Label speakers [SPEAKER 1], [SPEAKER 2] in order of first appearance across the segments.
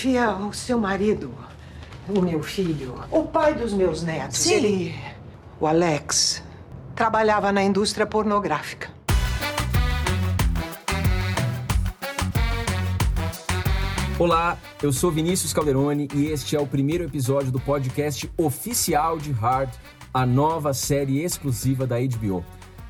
[SPEAKER 1] Sofia, o seu marido, o meu filho, o pai dos meus netos,
[SPEAKER 2] Sim.
[SPEAKER 1] ele, o Alex, trabalhava na indústria pornográfica.
[SPEAKER 3] Olá, eu sou Vinícius Calderoni e este é o primeiro episódio do podcast oficial de Hard, a nova série exclusiva da HBO.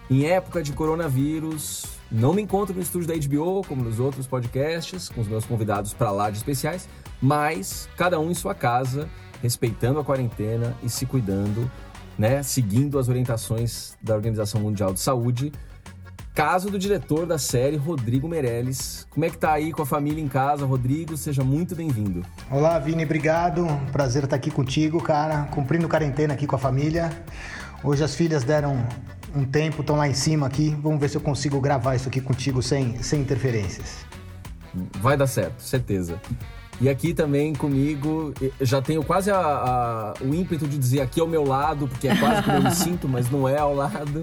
[SPEAKER 3] Em época de coronavírus, não me encontro no estúdio da HBO como nos outros podcasts, com os meus convidados para lá de especiais, mas cada um em sua casa, respeitando a quarentena e se cuidando, né, seguindo as orientações da Organização Mundial de Saúde. Caso do diretor da série, Rodrigo Meirelles. Como é que tá aí com a família em casa, Rodrigo? Seja muito bem-vindo.
[SPEAKER 4] Olá, Vini, obrigado. Prazer estar aqui contigo, cara. Cumprindo quarentena aqui com a família. Hoje as filhas deram um tempo, estão lá em cima aqui. Vamos ver se eu consigo gravar isso aqui contigo sem, sem interferências.
[SPEAKER 3] Vai dar certo, certeza. E aqui também comigo, já tenho quase a- a- o ímpeto de dizer aqui ao meu lado, porque é quase como eu me sinto, mas não é ao lado.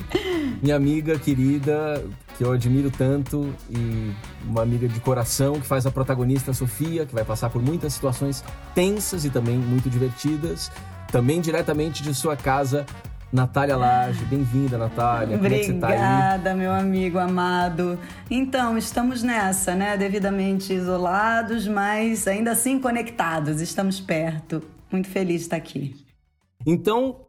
[SPEAKER 3] Minha amiga querida, que eu admiro tanto, e uma amiga de coração que faz a protagonista Sofia, que vai passar por muitas situações tensas e também muito divertidas. Também diretamente de sua casa, Natália Lage. Bem-vinda, Natália. Como é que você tá aí?
[SPEAKER 2] Obrigada, meu amigo amado. Então, estamos nessa, né? Devidamente isolados, mas ainda assim conectados. Estamos perto. Muito feliz de estar aqui.
[SPEAKER 3] Então,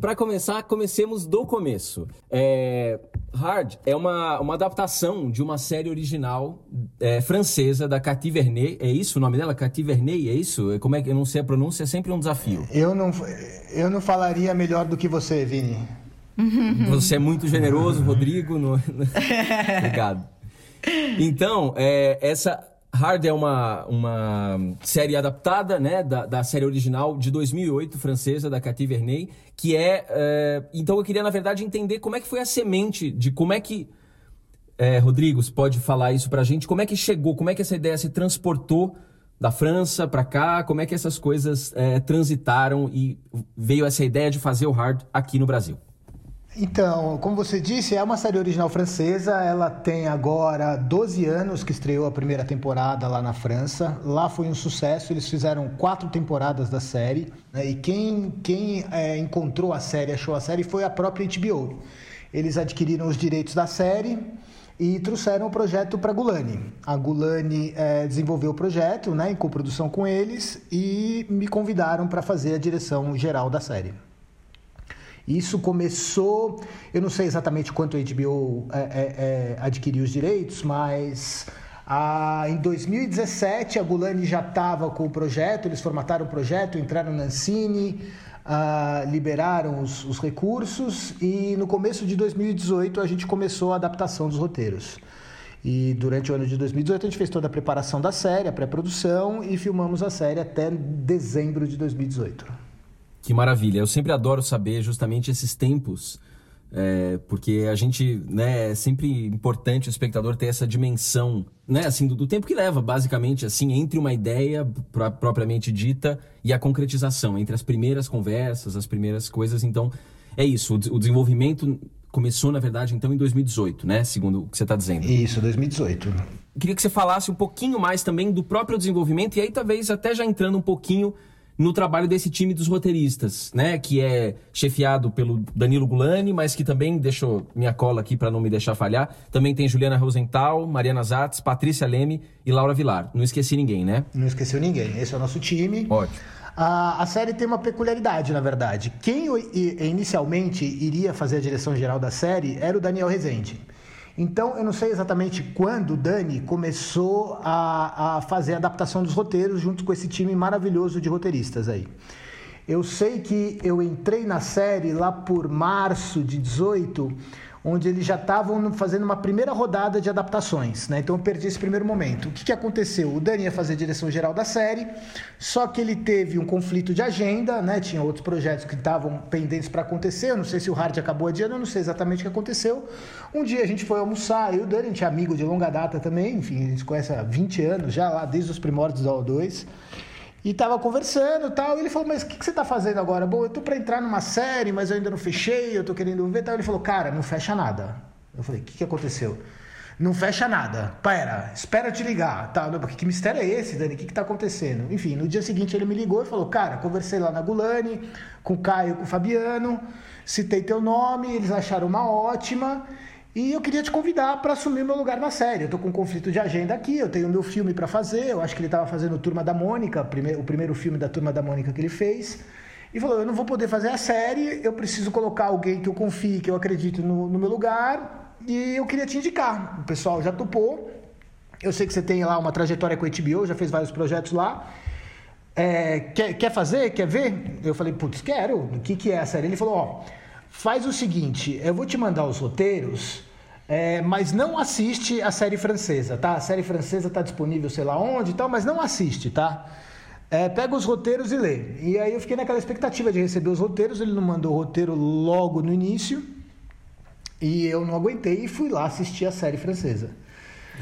[SPEAKER 3] para começar, comecemos do começo. É, Hard é uma, uma adaptação de uma série original é, francesa da Cathy Vernet. É isso o nome dela? Cathy Vernet? É isso? Como é que eu não sei a pronúncia? É sempre um desafio.
[SPEAKER 4] Eu não, eu não falaria melhor do que você, Vini.
[SPEAKER 3] Você é muito generoso, Rodrigo. no- Obrigado. Então, é, essa Hard é uma, uma série adaptada né, da, da série original de 2008, francesa, da Cathy Vernet, que é, é, Então eu queria, na verdade, entender como é que foi a semente de como é que... É, você pode falar isso pra gente? Como é que chegou, como é que essa ideia se transportou da França pra cá? Como é que essas coisas é, transitaram e veio essa ideia de fazer o Hard aqui no Brasil?
[SPEAKER 4] Então, como você disse, é uma série original francesa. Ela tem agora 12 anos que estreou a primeira temporada lá na França. Lá foi um sucesso. Eles fizeram quatro temporadas da série. né? E quem, quem é, encontrou a série, achou a série, foi a própria HBO. Eles adquiriram os direitos da série e trouxeram o projeto para a Gulani. A Gulani eh, desenvolveu o projeto né, em coprodução com eles e me convidaram para fazer a direção geral da série. Isso começou, eu não sei exatamente quanto a HBO é, é, é, adquiriu os direitos, mas ah, em 2017 a Gulani já estava com o projeto, eles formataram o projeto, entraram na Ancine, ah, liberaram os, os recursos e no começo de 2018 a gente começou a adaptação dos roteiros. E durante o ano de 2018 a gente fez toda a preparação da série, a pré-produção e filmamos a série até dezembro de 2018.
[SPEAKER 3] Que maravilha. Eu sempre adoro saber justamente esses tempos, é, porque a gente, né, é sempre importante o espectador ter essa dimensão, né, assim, do, do tempo que leva, basicamente, assim, entre uma ideia pra- propriamente dita e a concretização, entre as primeiras conversas, as primeiras coisas. Então, é isso. O, o desenvolvimento começou, na verdade, então, em 2018, né, segundo o que você está dizendo.
[SPEAKER 4] Isso, 2018.
[SPEAKER 3] Queria que você falasse um pouquinho mais também do próprio desenvolvimento e aí talvez até já entrando um pouquinho no trabalho desse time dos roteiristas, né, que é chefiado pelo Danilo Gulani, mas que também deixou minha cola aqui para não me deixar falhar. Também tem Juliana Rosenthal, Mariana Zatz, Patrícia Leme e Laura Vilar. Não esqueci ninguém, né?
[SPEAKER 4] Não esqueceu ninguém. Esse é o nosso time.
[SPEAKER 3] Ótimo.
[SPEAKER 4] A, a série tem uma peculiaridade, na verdade. Quem inicialmente iria fazer a direção geral da série era o Daniel Rezende. Então, eu não sei exatamente quando o Dani começou a, a fazer a adaptação dos roteiros junto com esse time maravilhoso de roteiristas aí. Eu sei que eu entrei na série lá por março de 18. Onde eles já estavam fazendo uma primeira rodada de adaptações, né? Então eu perdi esse primeiro momento. O que, que aconteceu? O Dani ia fazer a direção geral da série, só que ele teve um conflito de agenda, né? Tinha outros projetos que estavam pendentes para acontecer. Eu não sei se o Hard acabou adiando, eu não sei exatamente o que aconteceu. Um dia a gente foi almoçar, e o Dani, a gente é amigo de longa data também, enfim, a gente conhece há 20 anos já, lá desde os primórdios da O2. E tava conversando e tal. E ele falou: Mas o que, que, você tá fazendo agora? Bom, eu tô pra entrar numa série, mas eu ainda não fechei, eu tô querendo ver tal. Ele falou: Cara, não fecha nada. Eu falei: O que, que aconteceu? Não fecha nada. Pera, espera te ligar. Tá, não, que mistério é esse, Dani? O que, que tá acontecendo? Enfim, no dia seguinte ele me ligou e falou: Cara, conversei lá na Gulani, com o Caio, com o Fabiano, citei teu nome, eles acharam uma ótima. E eu queria te convidar para assumir meu lugar na série. Eu tô com um conflito de agenda aqui, eu tenho meu filme para fazer. Eu acho que ele estava fazendo Turma da Mônica, o primeiro filme da Turma da Mônica que ele fez. E falou: Eu não vou poder fazer a série, eu preciso colocar alguém que eu confie, que eu acredito no, no meu lugar. E eu queria te indicar. O pessoal já topou. Eu sei que você tem lá uma trajetória com a HBO, já fez vários projetos lá. É, quer, quer fazer? Quer ver? Eu falei: Putz, quero. O que, que é a série? Ele falou: Ó faz o seguinte, eu vou te mandar os roteiros, é, mas não assiste a série francesa, tá? A série francesa está disponível sei lá onde e tal, mas não assiste, tá? É, pega os roteiros e lê. E aí eu fiquei naquela expectativa de receber os roteiros, ele não mandou o roteiro logo no início, e eu não aguentei e fui lá assistir a série francesa.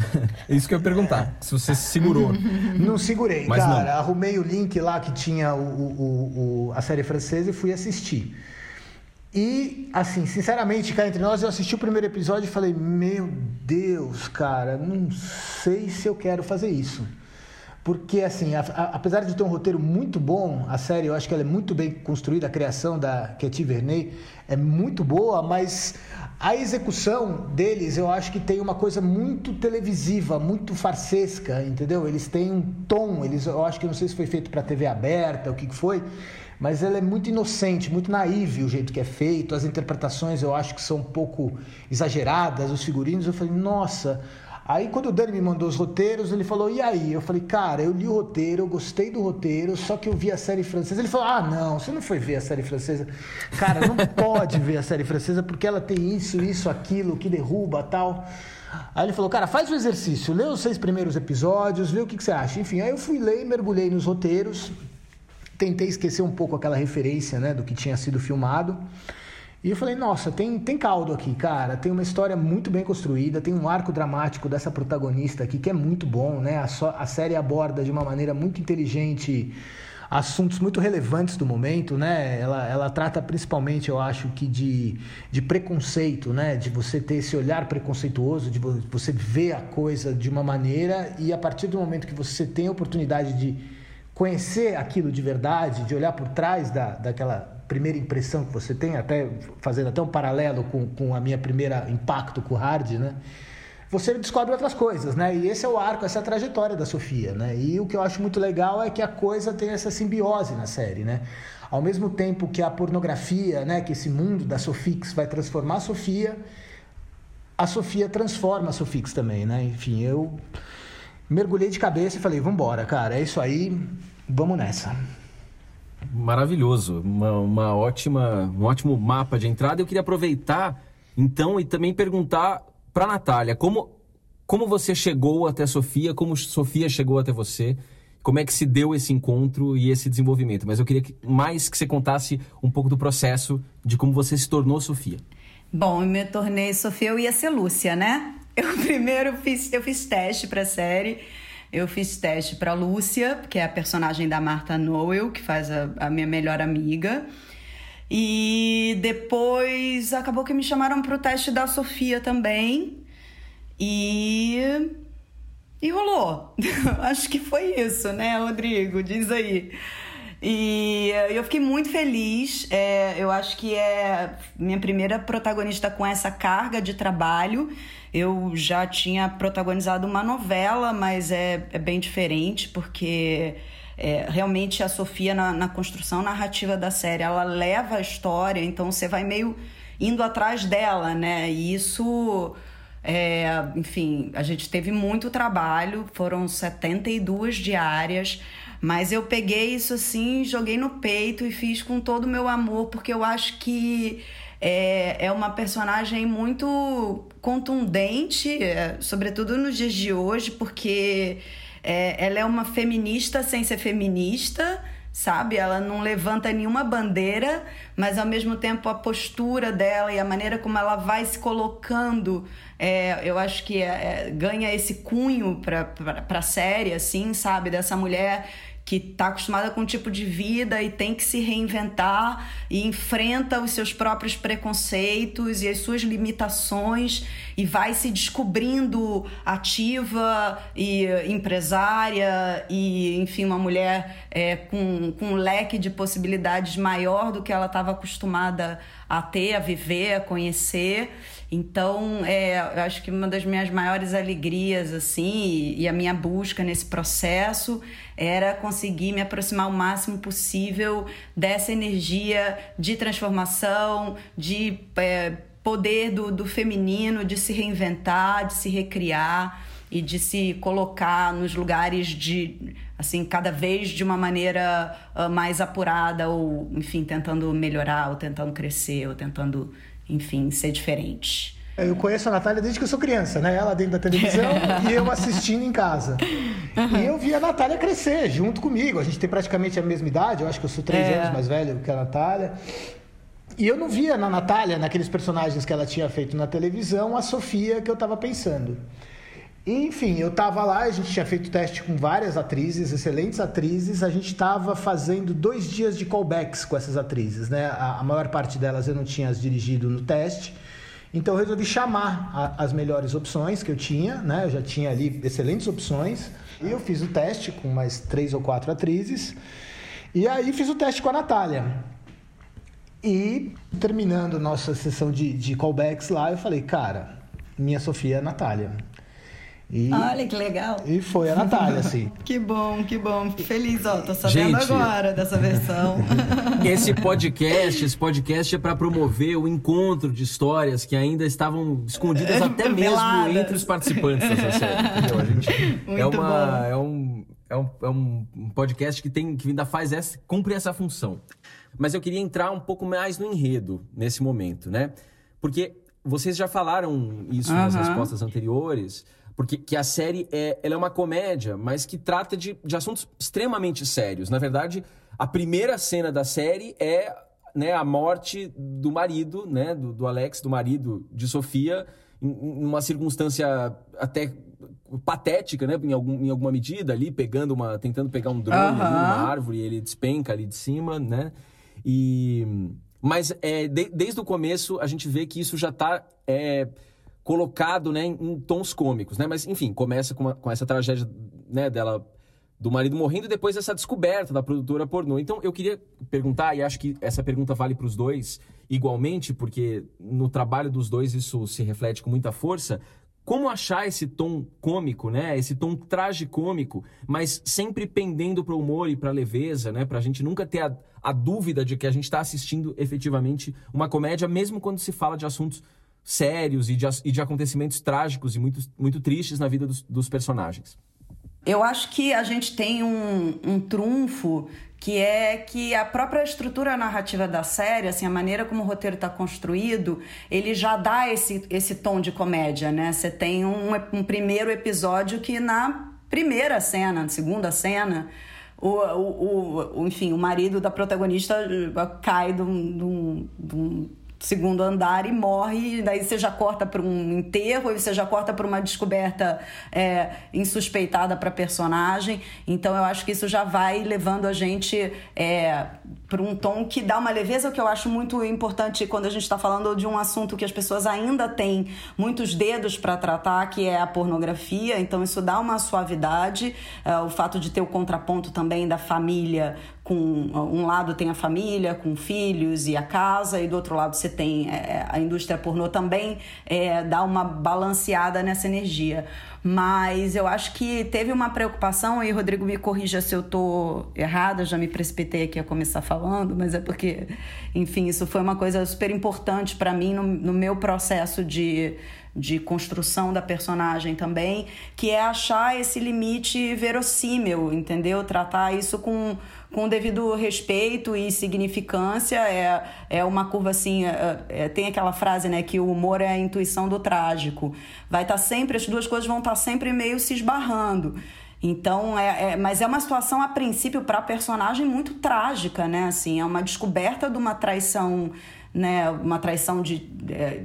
[SPEAKER 3] Isso que eu ia perguntar, se você se segurou.
[SPEAKER 4] Não segurei, Mas cara. Não. Arrumei o link lá que tinha o, o, o, a série francesa e fui assistir. E, assim, sinceramente, cá entre nós, eu assisti o primeiro episódio e falei: Meu Deus, cara, não sei se eu quero fazer isso. Porque, assim, a, a, apesar de ter um roteiro muito bom, a série eu acho que ela é muito bem construída, a criação da Katy Verney é muito boa, mas a execução deles eu acho que tem uma coisa muito televisiva, muito farsesca, entendeu? Eles têm um tom, eles, eu acho que não sei se foi feito para TV aberta, o que foi mas ela é muito inocente, muito naive o jeito que é feito, as interpretações eu acho que são um pouco exageradas, os figurinos, eu falei, nossa. Aí quando o Dani me mandou os roteiros, ele falou, e aí? Eu falei, cara, eu li o roteiro, eu gostei do roteiro, só que eu vi a série francesa. Ele falou, ah, não, você não foi ver a série francesa. Cara, não pode ver a série francesa porque ela tem isso, isso, aquilo, que derruba, tal. Aí ele falou, cara, faz o exercício, lê os seis primeiros episódios, vê o que, que você acha. Enfim, aí eu fui ler, mergulhei nos roteiros, tentei esquecer um pouco aquela referência né, do que tinha sido filmado. E eu falei, nossa, tem, tem caldo aqui, cara. Tem uma história muito bem construída, tem um arco dramático dessa protagonista aqui que é muito bom, né? A, so, a série aborda de uma maneira muito inteligente assuntos muito relevantes do momento, né? Ela, ela trata principalmente, eu acho, que de, de preconceito, né? De você ter esse olhar preconceituoso, de você ver a coisa de uma maneira e a partir do momento que você tem a oportunidade de conhecer aquilo de verdade, de olhar por trás da, daquela primeira impressão que você tem, até fazendo até um paralelo com, com a minha primeira impacto com o hard, né? Você descobre outras coisas, né? E esse é o arco, essa é a trajetória da Sofia, né? E o que eu acho muito legal é que a coisa tem essa simbiose na série, né? Ao mesmo tempo que a pornografia, né, que esse mundo da Sofix vai transformar a Sofia, a Sofia transforma a Sofix também, né? Enfim, eu mergulhei de cabeça e falei, vamos embora, cara, é isso aí, vamos nessa.
[SPEAKER 3] Maravilhoso, uma, uma ótima, um ótimo mapa de entrada. Eu queria aproveitar, então, e também perguntar para Natália, como, como você chegou até a Sofia, como Sofia chegou até você, como é que se deu esse encontro e esse desenvolvimento. Mas eu queria que, mais que você contasse um pouco do processo de como você se tornou Sofia.
[SPEAKER 2] Bom, eu me tornei Sofia, eu ia ser Lúcia, né? Eu primeiro fiz, eu fiz teste para a série. Eu fiz teste para Lúcia, que é a personagem da Martha Noel, que faz a, a minha melhor amiga. E depois acabou que me chamaram para o teste da Sofia também. E e rolou. Acho que foi isso, né, Rodrigo? Diz aí. E eu fiquei muito feliz. É, eu acho que é minha primeira protagonista com essa carga de trabalho. Eu já tinha protagonizado uma novela, mas é, é bem diferente, porque é, realmente a Sofia, na, na construção narrativa da série, ela leva a história, então você vai meio indo atrás dela, né? E isso. É, enfim, a gente teve muito trabalho, foram 72 diárias, mas eu peguei isso assim, joguei no peito e fiz com todo o meu amor, porque eu acho que é, é uma personagem muito contundente, é, sobretudo nos dias de hoje, porque é, ela é uma feminista sem ser feminista sabe? Ela não levanta nenhuma bandeira, mas ao mesmo tempo a postura dela e a maneira como ela vai se colocando, é, eu acho que é, é ganha esse cunho para a série, assim, sabe? Dessa mulher que está acostumada com um tipo de vida e tem que se reinventar e enfrenta os seus próprios preconceitos e as suas limitações e vai se descobrindo ativa e empresária e, enfim, uma mulher é, com, com um leque de possibilidades maior do que ela estava acostumada a ter, a viver, a conhecer. Então, é, eu acho que uma das minhas maiores alegrias, assim, e, a minha busca nesse processo era conseguir me aproximar o máximo possível dessa energia de transformação, de é, poder do, do feminino, de se reinventar, de se recriar e de se colocar nos lugares de assim cada vez de uma maneira uh, mais apurada ou enfim tentando melhorar ou tentando crescer ou tentando enfim, ser diferente.
[SPEAKER 4] Eu conheço a Natália desde que eu sou criança, né? Ela dentro da televisão e eu assistindo em casa. Uhum. E eu vi a Natália crescer junto comigo. A gente tem praticamente a mesma idade, eu acho que eu sou três é. anos mais velho que a Natália. E eu não via na Natália, naqueles personagens que ela tinha feito na televisão, a Sofia que eu estava pensando. Enfim, eu estava lá, a gente tinha feito teste com várias atrizes, excelentes atrizes. A gente estava fazendo dois dias de callbacks com essas atrizes, né? A, a maior parte delas eu não tinha as dirigido no teste. Então eu resolvi chamar a, as melhores opções que eu tinha, né? Eu já tinha ali excelentes opções. E eu fiz o teste com mais três ou quatro atrizes. E aí fiz o teste com a Natália. E terminando nossa sessão de, de callbacks lá, eu falei, cara, minha Sofia é a Natália.
[SPEAKER 2] E, Olha que legal.
[SPEAKER 4] E foi a Natália, assim.
[SPEAKER 2] que bom, que bom. Feliz, ó. Tô sabendo Gente, agora dessa versão.
[SPEAKER 3] esse podcast, esse podcast é para promover o encontro de histórias que ainda estavam escondidas até mesmo entre os participantes dessa série. Entendeu? A gente Muito é uma, é um, é um, é um podcast que tem que ainda faz essa, cumpre essa função. Mas eu queria entrar um pouco mais no enredo nesse momento, né? Porque vocês já falaram isso nas respostas anteriores porque que a série é, ela é uma comédia, mas que trata de, de assuntos extremamente sérios. Na verdade, a primeira cena da série é né, a morte do marido, né, do, do Alex, do marido de Sofia, em, em uma circunstância até patética, né, em, algum, em alguma medida ali, pegando uma, tentando pegar um drone uhum. ali numa árvore, e ele despenca ali de cima, né? E mas é, de, desde o começo a gente vê que isso já está é, colocado né, em, tons cômicos, né? Mas, enfim, começa com, uma, com essa tragédia né, dela, do marido morrendo e depois essa descoberta da produtora pornô. Então, eu queria perguntar, e acho que essa pergunta vale para os dois igualmente, porque no trabalho dos dois isso se reflete com muita força. Como achar esse tom cômico, né? Esse tom tragicômico, mas sempre pendendo para o humor e para a leveza, né? Para a gente nunca ter a, a dúvida de que a gente está assistindo efetivamente uma comédia, mesmo quando se fala de assuntos sérios e de, e de acontecimentos trágicos e muito, muito tristes na vida dos, dos personagens.
[SPEAKER 2] Eu acho que a gente tem um, um trunfo que é que a própria estrutura narrativa da série, assim, a maneira como o roteiro está construído, ele já dá esse, esse tom de comédia, né? Você tem um, um primeiro episódio que na primeira cena, na segunda cena, o, o, o, enfim, o marido da protagonista cai de um, de um segundo andar e morre, daí você já corta para um enterro, e você já corta para uma descoberta é, insuspeitada para personagem. Então eu acho que isso já vai levando a gente é, para um tom que dá uma leveza que eu acho muito importante quando a gente está falando de um assunto que as pessoas ainda têm muitos dedos para tratar, que é a pornografia. Então isso dá uma suavidade, é, o fato de ter o contraponto também da família com um lado tem a família com filhos e a casa e do outro lado você tem é, a indústria pornô também é, dá uma balanceada nessa energia mas eu acho que teve uma preocupação e Rodrigo me corrija se eu tô errada já me precipitei aqui a começar falando mas é porque enfim isso foi uma coisa super importante para mim no, no meu processo de de construção da personagem também, que é achar esse limite verossímil, entendeu? Tratar isso com, com devido respeito e significância. É, é uma curva assim. É, é, tem aquela frase, né, que o humor é a intuição do trágico. Vai estar tá sempre, as duas coisas vão estar tá sempre meio se esbarrando. Então, é, é, mas é uma situação, a princípio, para a personagem muito trágica, né? Assim, é uma descoberta de uma traição, né? Uma traição de, é,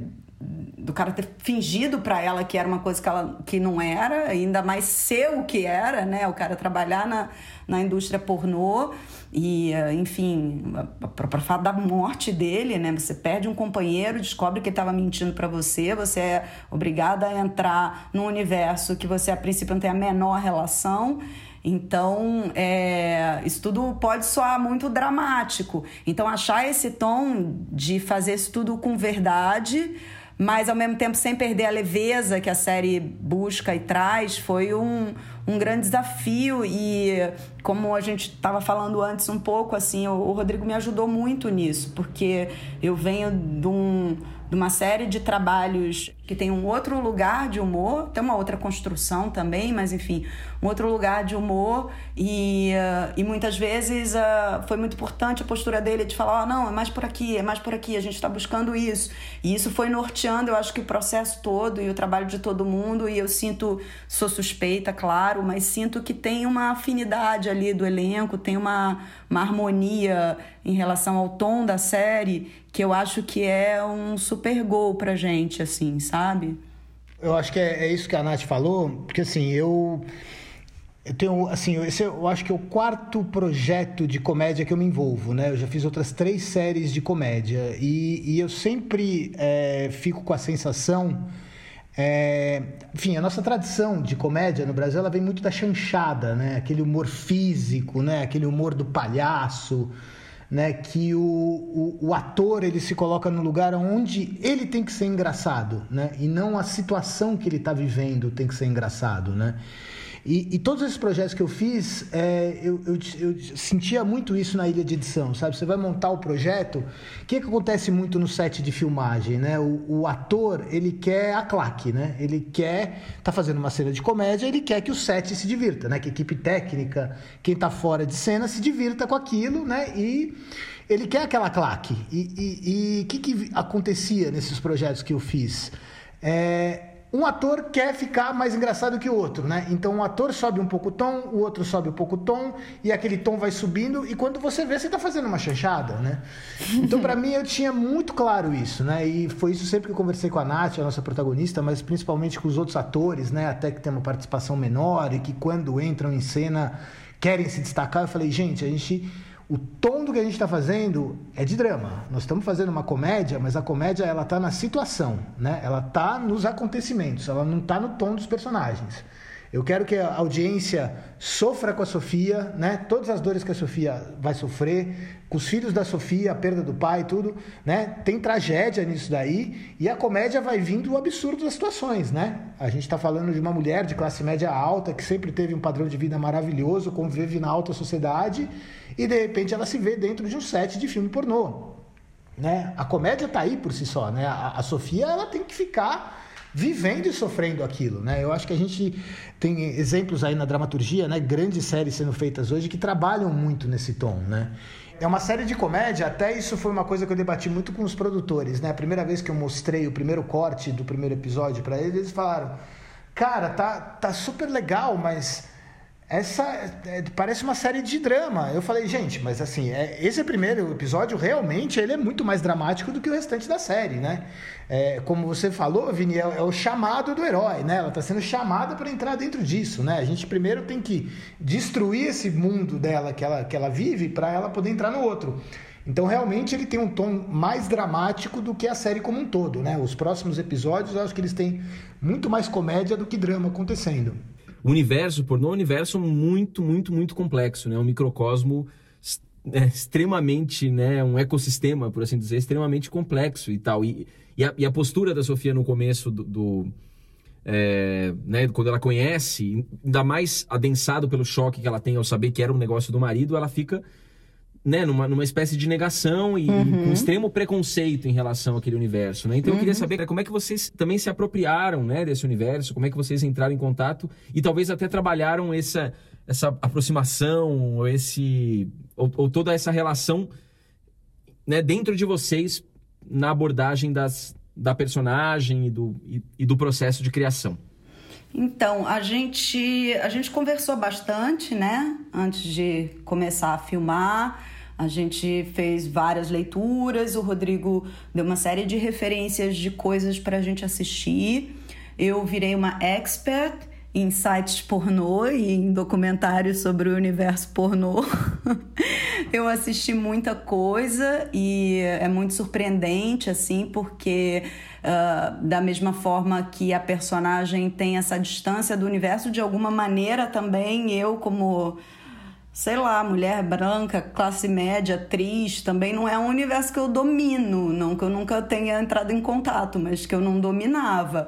[SPEAKER 2] do cara ter fingido para ela que era uma coisa que ela que não era, ainda mais ser o que era, né? O cara trabalhar na, na indústria pornô e, eh, enfim, para falar da morte dele, né? Você perde um companheiro, descobre que ele estava mentindo para você, você é obrigada a entrar num universo que você a princípio não tem a menor relação. Então, é, isso tudo pode soar muito dramático. Então, achar esse tom de fazer isso tudo com verdade mas ao mesmo tempo sem perder a leveza que a série busca e traz, foi um, um grande desafio. E como a gente estava falando antes um pouco assim, o, o Rodrigo me ajudou muito nisso, porque eu venho de um de uma série de trabalhos que tem um outro lugar de humor, tem uma outra construção também, mas enfim, um outro lugar de humor e, uh, e muitas vezes uh, foi muito importante a postura dele de falar, oh, não, é mais por aqui, é mais por aqui, a gente está buscando isso. E isso foi norteando, eu acho que o processo todo e o trabalho de todo mundo e eu sinto, sou suspeita, claro, mas sinto que tem uma afinidade ali do elenco, tem uma, uma harmonia em relação ao tom da série que eu acho que é um super gol pra gente, assim, sabe?
[SPEAKER 4] Eu acho que é, é isso que a Nath falou, porque assim, eu. Eu tenho, assim, esse eu acho que é o quarto projeto de comédia que eu me envolvo, né? Eu já fiz outras três séries de comédia e, e eu sempre é, fico com a sensação, é, enfim, a nossa tradição de comédia no Brasil ela vem muito da chanchada, né? Aquele humor físico, né? Aquele humor do palhaço, né, que o, o, o, ator ele se coloca no lugar onde ele tem que ser engraçado, né, e não a situação que ele está vivendo tem que ser engraçado, né. E, e, todos esses projetos que eu fiz, é, eu, eu, eu, sentia muito isso na ilha de edição, sabe? Você vai montar o projeto, o que, que acontece muito no set de filmagem, né? O, o ator, ele quer a claque, né? Ele quer, tá fazendo uma cena de comédia, ele quer que o set se divirta, né? Que a equipe técnica, quem tá fora de cena, se divirta com aquilo, né? E ele quer aquela claque. E o que, que acontecia nesses projetos que eu fiz? É, um ator quer ficar mais engraçado que o outro, né? Então um ator sobe um pouco o tom, o outro sobe um pouco o tom, e aquele tom vai subindo, e quando você vê, você está fazendo uma chanchada, né? Então para mim eu tinha muito claro isso, né? E foi isso sempre que eu conversei com a Nath, a nossa protagonista, mas principalmente com os outros atores, né? Até que tem uma participação menor e que quando entram em cena querem se destacar. Eu falei, gente, a gente o tom do que a gente está fazendo é de drama. Nós estamos fazendo uma comédia, mas a comédia ela está na situação, né? Ela está nos acontecimentos, ela não está no tom dos personagens. Eu quero que a audiência sofra com a Sofia, né? Todas as dores que a Sofia vai sofrer, com os filhos da Sofia, a perda do pai, tudo, né? Tem tragédia nisso daí e a comédia vai vindo do absurdo das situações, né? A gente está falando de uma mulher de classe média alta que sempre teve um padrão de vida maravilhoso, convive na alta sociedade e de repente ela se vê dentro de um set de filme pornô, né? A comédia está aí por si só, né? A, a Sofia ela tem que ficar vivendo e sofrendo aquilo, né? Eu acho que a gente tem exemplos aí na dramaturgia, né? Grandes séries sendo feitas hoje que trabalham muito nesse tom, né? É uma série de comédia, até isso foi uma coisa que eu debati muito com os produtores, né? A primeira vez que eu mostrei o primeiro corte do primeiro episódio para eles, eles falaram: "Cara, tá tá super legal, mas essa é, parece uma série de drama. Eu falei, gente, mas assim, é, esse primeiro episódio realmente ele é muito mais dramático do que o restante da série, né? É, como você falou, Vini, é, é, o chamado do herói, né? Ela está sendo chamada para entrar dentro disso, né? A gente primeiro tem que destruir esse mundo dela que ela, que ela vive para ela poder entrar no outro. Então, realmente, ele tem um tom mais dramático do que a série como um todo, né? Os próximos episódios, eu acho que eles têm muito mais comédia do que drama acontecendo
[SPEAKER 3] o universo pornô é um universo muito, muito, muito complexo, né? Um microcosmo é, extremamente, né? Um ecossistema, por assim dizer, extremamente complexo e tal. E, e, a, e a postura da Sofia no começo do... do é, né, quando ela conhece, ainda mais adensado pelo choque que ela tem ao saber que era um negócio do marido, ela fica né, numa, numa espécie de negação e uhum. com extremo preconceito em relação àquele universo, né? Então uhum. eu queria uhum. saber como é que vocês também se apropriaram, né, desse universo, como é que vocês entraram em contato e talvez até trabalharam essa essa aproximação, esse ou, ou toda essa relação né, dentro de vocês na abordagem das, da personagem e do, e, e do processo de criação?
[SPEAKER 2] Então, a gente, a gente conversou bastante, né? Antes de começar a filmar. A gente fez várias leituras, o Rodrigo deu uma série de referências de coisas para a gente assistir. Eu virei uma expert em sites pornô e em documentários sobre o universo pornô. eu assisti muita coisa e é muito surpreendente, assim, porque uh, da mesma forma que a personagem tem essa distância do universo, de alguma maneira também eu, como sei lá, mulher branca, classe média, atriz, também não é um universo que eu domino, não que eu nunca tenha entrado em contato, mas que eu não dominava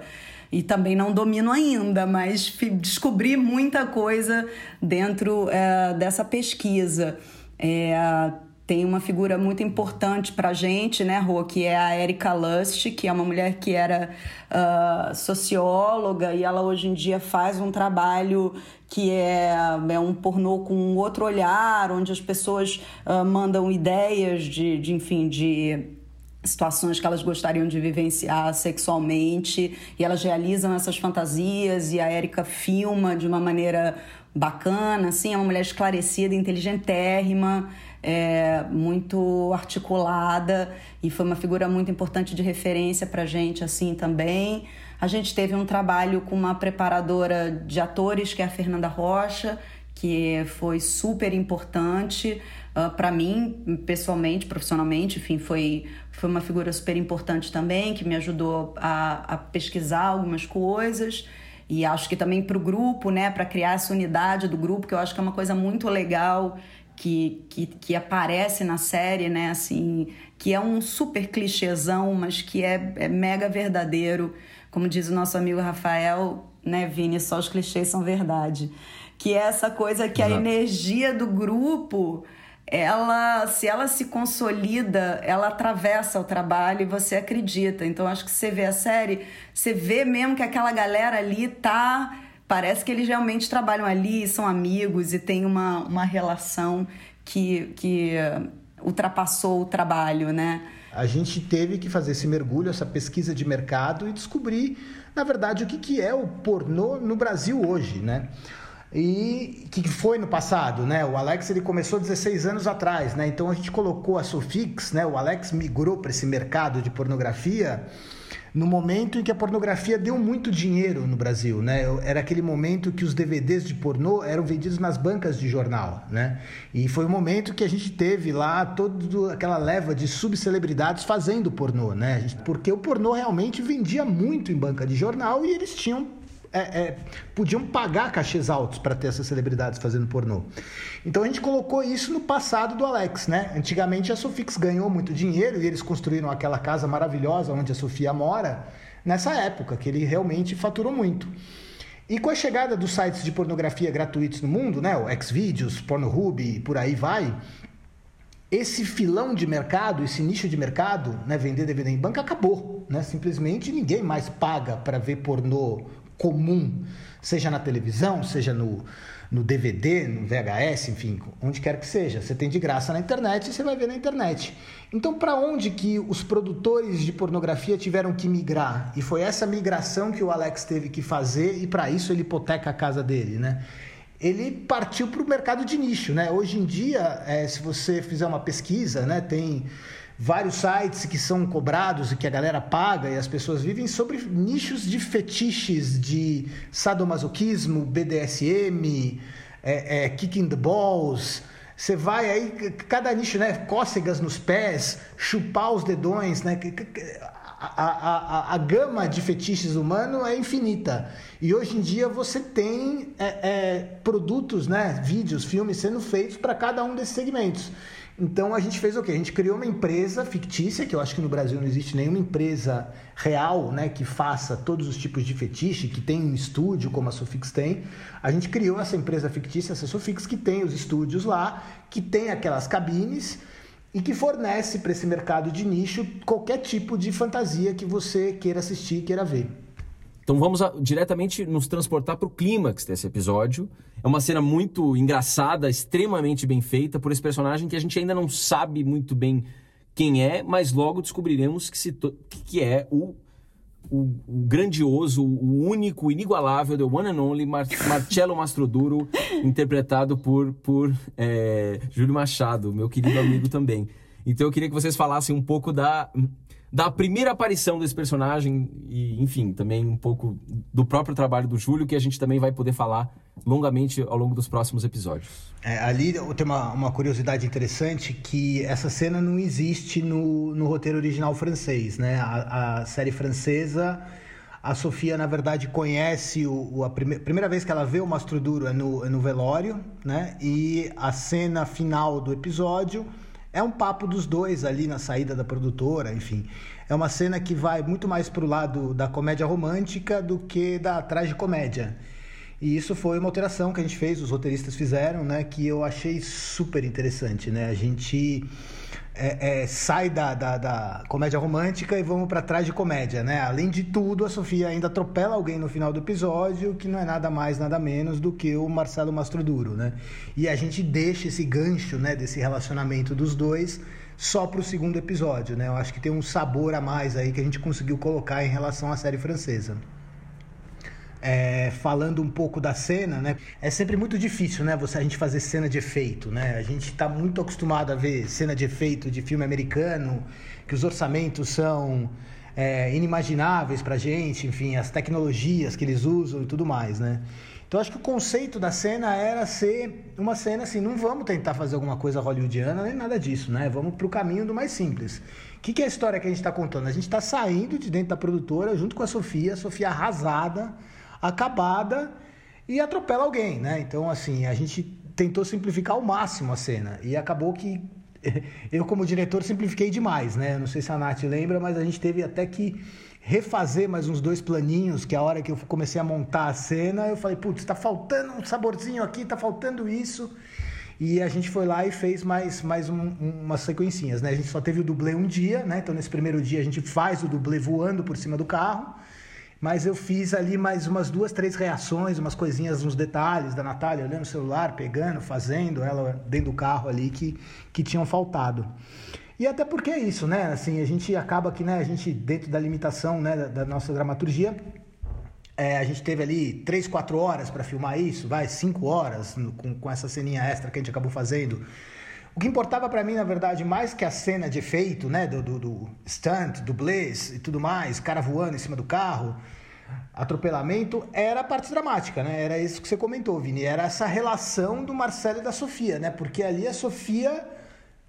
[SPEAKER 2] e também não domino ainda, mas descobri muita coisa dentro é, dessa pesquisa. É, tem uma figura muito importante para a gente, né, Rô, que é a Erika Lust, que é uma mulher que era uh, socióloga e ela hoje em dia faz um trabalho que é, é um pornô com outro olhar, onde as pessoas uh, mandam ideias de, de enfim, de situações que elas gostariam de vivenciar sexualmente e elas realizam essas fantasias e a Érica filma de uma maneira bacana, assim, é uma mulher esclarecida, inteligentérrima, é, muito articulada e foi uma figura muito importante de referência para gente, assim, também. A gente teve um trabalho com uma preparadora de atores, que é a Fernanda Rocha, que foi super importante uh, ah, para mim, pessoalmente, profissionalmente, enfim, foi, foi uma figura super importante também, que me ajudou a, a pesquisar algumas coisas. E acho que também para o grupo, né, para criar essa unidade do grupo, que eu acho que é uma coisa muito legal que, que, que aparece na série, né, assim, que é um super clichêzão, mas que é, é mega verdadeiro. Como diz o nosso amigo Rafael, né, Vini, só os clichês são verdade. Que é essa coisa que Exato. a energia do grupo ela, se ela se consolida, ela atravessa o trabalho e você acredita. Então acho que você vê a série, você vê mesmo que aquela galera ali tá, parece que eles realmente trabalham ali, são amigos e tem uma, uma relação que, que ultrapassou o trabalho, né?
[SPEAKER 4] A gente teve que fazer esse mergulho, essa pesquisa de mercado e descobrir, na verdade, o que, que é o pornô no Brasil hoje, né? e que foi no passado, né? O Alex ele começou 16 anos atrás, né? Então a gente colocou a Sofix, né? O Alex migrou para esse mercado de pornografia no momento em que a pornografia deu muito dinheiro no Brasil, né? Era aquele momento que os DVDs de pornô eram vendidos nas bancas de jornal, né? E foi o momento que a gente teve lá toda aquela leva de subcelebridades fazendo pornô, né? Porque o pornô realmente vendia muito em banca de jornal e eles tinham é, é, podiam pagar cachês altos para ter essas celebridades fazendo pornô. Então a gente colocou isso no passado do Alex, né? Antigamente a Sofix ganhou muito dinheiro e eles construíram aquela casa maravilhosa onde a Sofia mora, nessa época, que ele realmente faturou muito. E com a chegada dos sites de pornografia gratuitos no mundo, né, o Xvideos, Pornhub e por aí vai, esse filão de mercado, esse nicho de mercado, né, vender DVD em banca acabou, né? Simplesmente ninguém mais paga para ver pornô comum, seja na televisão, seja no, no DVD, no VHS, enfim, onde quer que seja. Você tem de graça na internet e você vai ver na internet. Então, para onde que os produtores de pornografia tiveram que migrar? E foi essa migração que o Alex teve que fazer e para isso ele hipoteca a casa dele, né? Ele partiu para o mercado de nicho, né? Hoje em dia, é, se você fizer uma pesquisa, né, tem vários sites que são cobrados e que a galera paga e as pessoas vivem sobre nichos de fetiches de sadomasoquismo, BDSM, é, é, kicking the balls. Você vai aí, cada nicho, né? Cócegas nos pés, chupar os dedões, né? A, a, a, a gama de fetiches humano é infinita. E hoje em dia você tem é, é, produtos, né? Vídeos, filmes sendo feitos para cada um desses segmentos. Então a gente fez o quê? A gente criou uma empresa fictícia, que eu acho que no Brasil não existe nenhuma empresa real, né, que faça todos os tipos de fetiche, que tem um estúdio como a Sofix tem. A gente criou essa empresa fictícia, essa Sofix, que tem os estúdios lá, que tem aquelas cabines e que fornece para esse mercado de nicho qualquer tipo de fantasia que você queira assistir, queira ver.
[SPEAKER 3] Então vamos a, diretamente nos transportar para o clímax desse episódio. É uma cena muito engraçada, extremamente bem feita por esse personagem que a gente ainda não sabe muito bem quem é, mas logo descobriremos que, se que é o, o, o, grandioso, o único, inigualável, the one and only Mar Marcello Mastroduro, interpretado por, por é, Júlio Machado, meu querido amigo também. Então eu queria que vocês falassem um pouco da da primeira aparição desse personagem e, enfim, também um pouco do próprio trabalho do Júlio, que a gente também vai poder falar longamente ao longo dos próximos episódios.
[SPEAKER 4] É, ali tem uma, uma, curiosidade interessante que essa cena não existe no, no roteiro original francês, né? A, a série francesa, a Sofia, na verdade, conhece o, o a prime, primeira vez que ela vê o Mastro Duro é no, é no velório, né? E a cena final do episódio é um papo dos dois ali na saída da produtora, enfim. É uma cena que vai muito mais pro lado da comédia romântica do que da tragicomédia. E isso foi uma alteração que a gente fez, os roteiristas fizeram, né? Que eu achei super interessante, né? A gente é, é, sai da, da, da, comédia romântica e vamos para trás de comédia, né? Além de tudo, a Sofia ainda atropela alguém no final do episódio, que não é nada mais, nada menos do que o Marcelo Mastroduro, né? E a gente deixa esse gancho, né, desse relacionamento dos dois só para o segundo episódio, né? Eu acho que tem um sabor a mais aí que a gente conseguiu colocar em relação à série francesa é, falando um pouco da cena, né? É sempre muito difícil, né? Você a gente fazer cena de efeito, né? A gente está muito acostumado a ver cena de efeito de filme americano, que os orçamentos são é, inimagináveis para gente, enfim, as tecnologias que eles usam e tudo mais, né? Então acho que o conceito da cena era ser uma cena assim, não vamos tentar fazer alguma coisa hollywoodiana nem nada disso, né? Vamos para o caminho do mais simples. O que, que é a história que a gente está contando? A gente está saindo de dentro da produtora junto com a Sofia, a Sofia arrasada acabada e atropela alguém, né? Então, assim, a gente tentou simplificar ao máximo a cena e acabou que eu, como diretor, simplifiquei demais, né? Não sei se a Nath lembra, mas a gente teve até que refazer mais uns dois planinhos, que a hora que eu comecei a montar a cena, eu falei, putz, tá faltando um saborzinho aqui, tá faltando isso. E a gente foi lá e fez mais, mais um, umas sequencinhas, né? A gente só teve o dublê um dia, né? Então, nesse primeiro dia, a gente faz o dublê voando por cima do carro. Mas eu fiz ali mais umas duas, três reações, umas coisinhas, uns detalhes da Natália olhando o celular, pegando, fazendo, ela dentro do carro ali que, que tinham faltado. E até porque é isso, né? Assim, a gente acaba que, né, a gente, dentro da limitação né, da, da nossa dramaturgia, é, a gente teve ali três, quatro horas para filmar isso, vai, cinco horas com, com essa ceninha extra que a gente acabou fazendo. O que importava para mim, na verdade, mais que a cena de efeito, né, do, do, do stunt, dublês e tudo mais, cara voando em cima do carro, atropelamento, era a parte dramática, né? Era isso que você comentou, Vini. Era essa relação do Marcelo e da Sofia, né? Porque ali a Sofia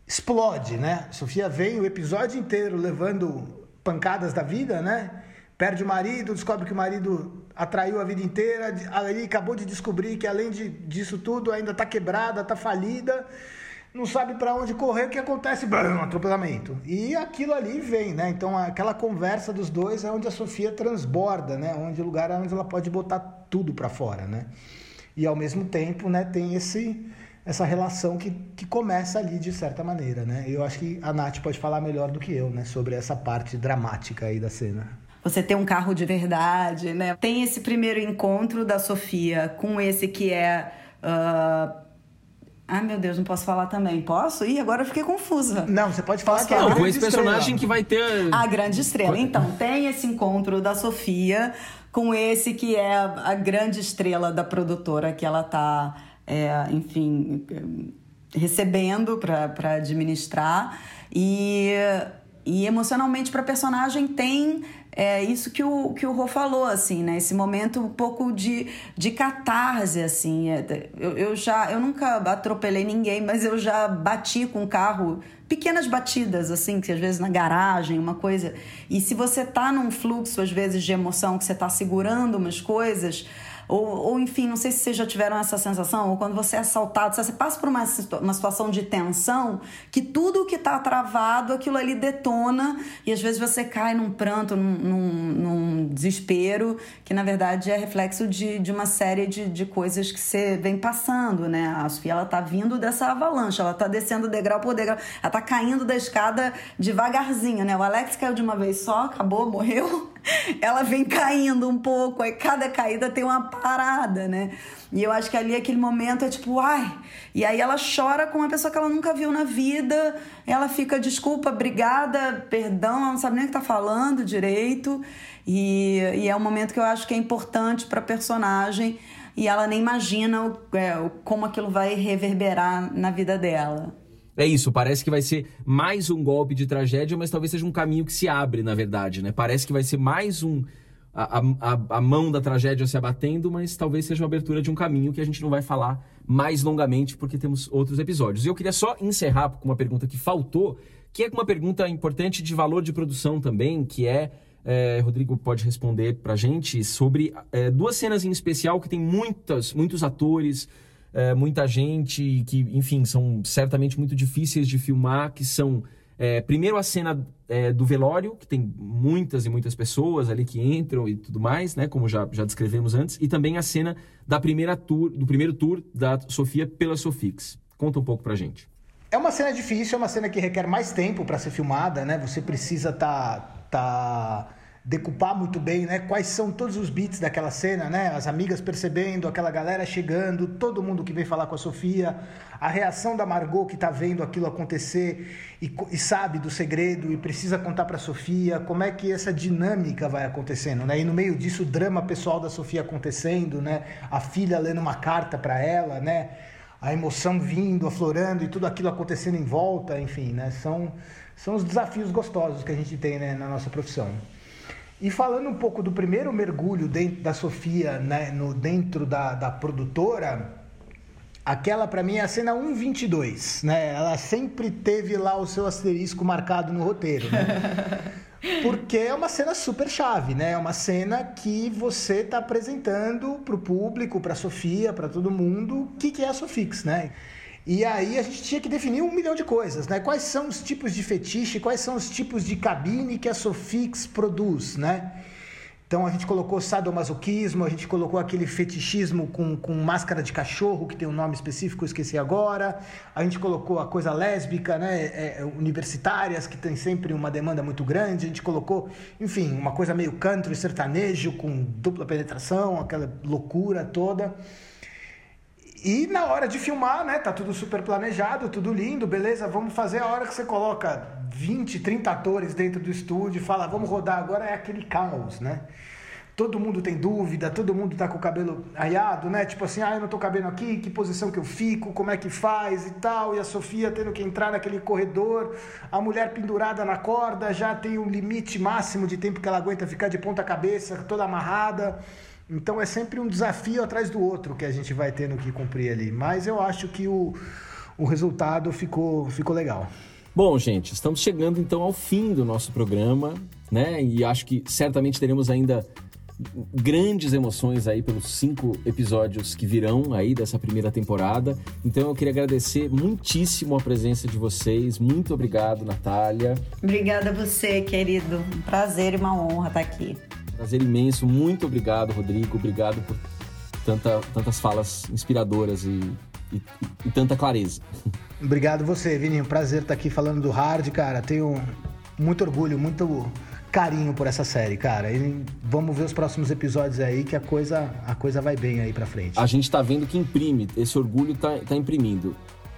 [SPEAKER 4] explode, né? A Sofia vem o episódio inteiro levando pancadas da vida, né? Perde o marido, descobre que o marido atraiu a vida inteira, ali acabou de descobrir que além de, disso tudo ainda está quebrada, está falida não sabe para onde correr, o que acontece? Um atropelamento. E aquilo ali vem, né? Então aquela conversa dos dois é onde a Sofia transborda, né? Onde o lugar é onde ela pode botar tudo para fora, né? E ao mesmo tempo, né, tem esse essa relação que, que começa ali de certa maneira, né? Eu acho que a Nath pode falar melhor do que eu, né, sobre essa parte dramática aí da cena.
[SPEAKER 2] Você tem um carro de verdade, né? Tem esse primeiro encontro da Sofia com esse que é uh ah, meu Deus, não posso falar também. Posso? Ih, agora eu fiquei confusa.
[SPEAKER 4] Não, você pode falar
[SPEAKER 3] posso
[SPEAKER 4] que é
[SPEAKER 3] Não, com esse personagem estrela. que vai ter.
[SPEAKER 2] A grande estrela. Então, tem esse encontro da Sofia com esse que é a grande estrela da produtora que ela tá, é, enfim, recebendo para administrar. E, e emocionalmente para personagem tem é isso que o, que o Rô falou, assim, né? Esse momento um pouco de, de catarse, assim. É, eu, eu já, eu nunca atropelei ninguém, mas eu já bati com o carro, pequenas batidas, assim, que às vezes na garagem, uma coisa. E se você tá num fluxo, às vezes, de emoção, que você tá segurando umas coisas ou, ou enfim, não sei se vocês já tiveram essa sensação, ou quando você é assaltado, você passa por uma, uma situação de tensão que tudo que está travado, aquilo ali detona e às vezes você cai num pranto, num, num, num desespero, que na verdade é reflexo de, de uma série de, de coisas que você vem passando, né? A Sofia, ela tá vindo dessa avalanche, ela tá descendo degrau por degrau, ela tá caindo da escada devagarzinho, né? O Alex caiu de uma vez só, acabou, morreu. Ela vem caindo um pouco, aí cada caída tem uma parada, né? E eu acho que ali aquele momento é tipo, ai. E aí ela chora com uma pessoa que ela nunca viu na vida. Ela fica, desculpa, obrigada, perdão, ela não sabe nem o que tá falando direito. E, e é um momento que eu acho que é importante pra personagem. E ela nem imagina o, é, como aquilo vai reverberar na vida dela.
[SPEAKER 3] É isso, parece que vai ser mais um golpe de tragédia, mas talvez seja um caminho que se abre, na verdade, né? Parece que vai ser mais um. A, a, a mão da tragédia se abatendo, mas talvez seja uma abertura de um caminho que a gente não vai falar mais longamente, porque temos outros episódios. E eu queria só encerrar com uma pergunta que faltou, que é uma pergunta importante de valor de produção também, que é. É, Rodrigo pode responder pra gente sobre é, duas cenas em especial que tem muitas, muitos atores, é, muita gente que, enfim, são certamente muito difíceis de filmar, que são é, primeiro a cena é, do velório, que tem muitas e muitas pessoas ali que entram e tudo mais, né? Como já, já descrevemos antes, e também a cena da primeira tour, do primeiro tour da Sofia pela Sofix. Conta um pouco pra gente.
[SPEAKER 4] É uma cena difícil, é uma cena que requer mais tempo para ser filmada, né? Você precisa estar tá, tá decupar muito bem, né? Quais são todos os beats daquela cena, né? As amigas percebendo, aquela galera chegando, todo mundo que vem falar com a Sofia, a reação da Margot que tá vendo aquilo acontecer e, e sabe do segredo e precisa contar para a Sofia, como é que essa dinâmica vai acontecendo, né? E no meio disso o drama pessoal da Sofia acontecendo, né? A filha lendo uma carta para ela, né? A emoção vindo, aflorando e tudo aquilo acontecendo em volta, enfim, né? São são os desafios gostosos que a gente tem né, na nossa profissão. E falando um pouco do primeiro mergulho dentro da Sofia, né, no, dentro da, da produtora, aquela para mim é a cena 122, né? Ela sempre teve lá o seu asterisco marcado no roteiro, né? Porque é uma cena super chave, né? É uma cena que você está apresentando para o público, para a Sofia, para todo mundo, o que, que é a Sofix, né? E aí a gente tinha que definir um milhão de coisas, né? Quais são os tipos de fetiche, quais são os tipos de cabine que a Sofix produz, né? Então a gente colocou sadomasoquismo, a gente colocou aquele fetichismo com, com máscara de cachorro, que tem um nome específico, eu esqueci agora. A gente colocou a coisa lésbica, né? É, é universitárias, que tem sempre uma demanda muito grande. A gente colocou, enfim, uma coisa meio country, sertanejo, com dupla penetração, aquela loucura toda. E na hora de filmar, né, tá tudo super planejado, tudo lindo, beleza, vamos fazer a hora que você coloca 20, 30 atores dentro do estúdio fala, vamos rodar agora, é aquele caos, né? Todo mundo tem dúvida, todo mundo tá com o cabelo aiado, né? Tipo assim, ah, eu não tô cabendo aqui, que posição que eu fico, como é que faz e tal. E a Sofia tendo que entrar naquele corredor, a mulher pendurada na corda, já tem um limite máximo de tempo que ela aguenta ficar de ponta cabeça, toda amarrada. Então é sempre um desafio atrás do outro que a gente vai tendo que cumprir ali. Mas eu acho que o, o resultado ficou, ficou legal.
[SPEAKER 3] Bom, gente, estamos chegando então ao fim do nosso programa, né? E acho que certamente teremos ainda grandes emoções aí pelos cinco episódios que virão aí dessa primeira temporada. Então eu queria agradecer muitíssimo a presença de vocês. Muito obrigado, Natália.
[SPEAKER 2] Obrigada a você, querido. Um prazer e uma honra estar aqui.
[SPEAKER 3] Prazer imenso. Muito obrigado, Rodrigo. Obrigado por tanta, tantas falas inspiradoras e, e, e tanta clareza.
[SPEAKER 4] Obrigado você, Vininho. Prazer estar aqui falando do Hard, cara. Tenho muito orgulho, muito carinho por essa série, cara. E vamos ver os próximos episódios aí que a coisa, a coisa vai bem aí pra frente.
[SPEAKER 3] A gente tá vendo que imprime, esse orgulho tá, tá imprimindo.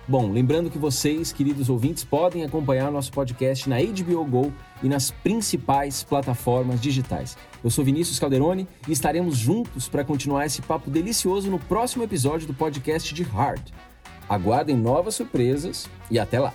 [SPEAKER 3] Bom, lembrando que vocês, queridos ouvintes, podem acompanhar nosso podcast na HBO Go e nas principais plataformas digitais. Eu sou Vinícius Calderoni e estaremos juntos para continuar esse papo delicioso no próximo episódio do podcast de Hard. Aguardem novas surpresas e até lá!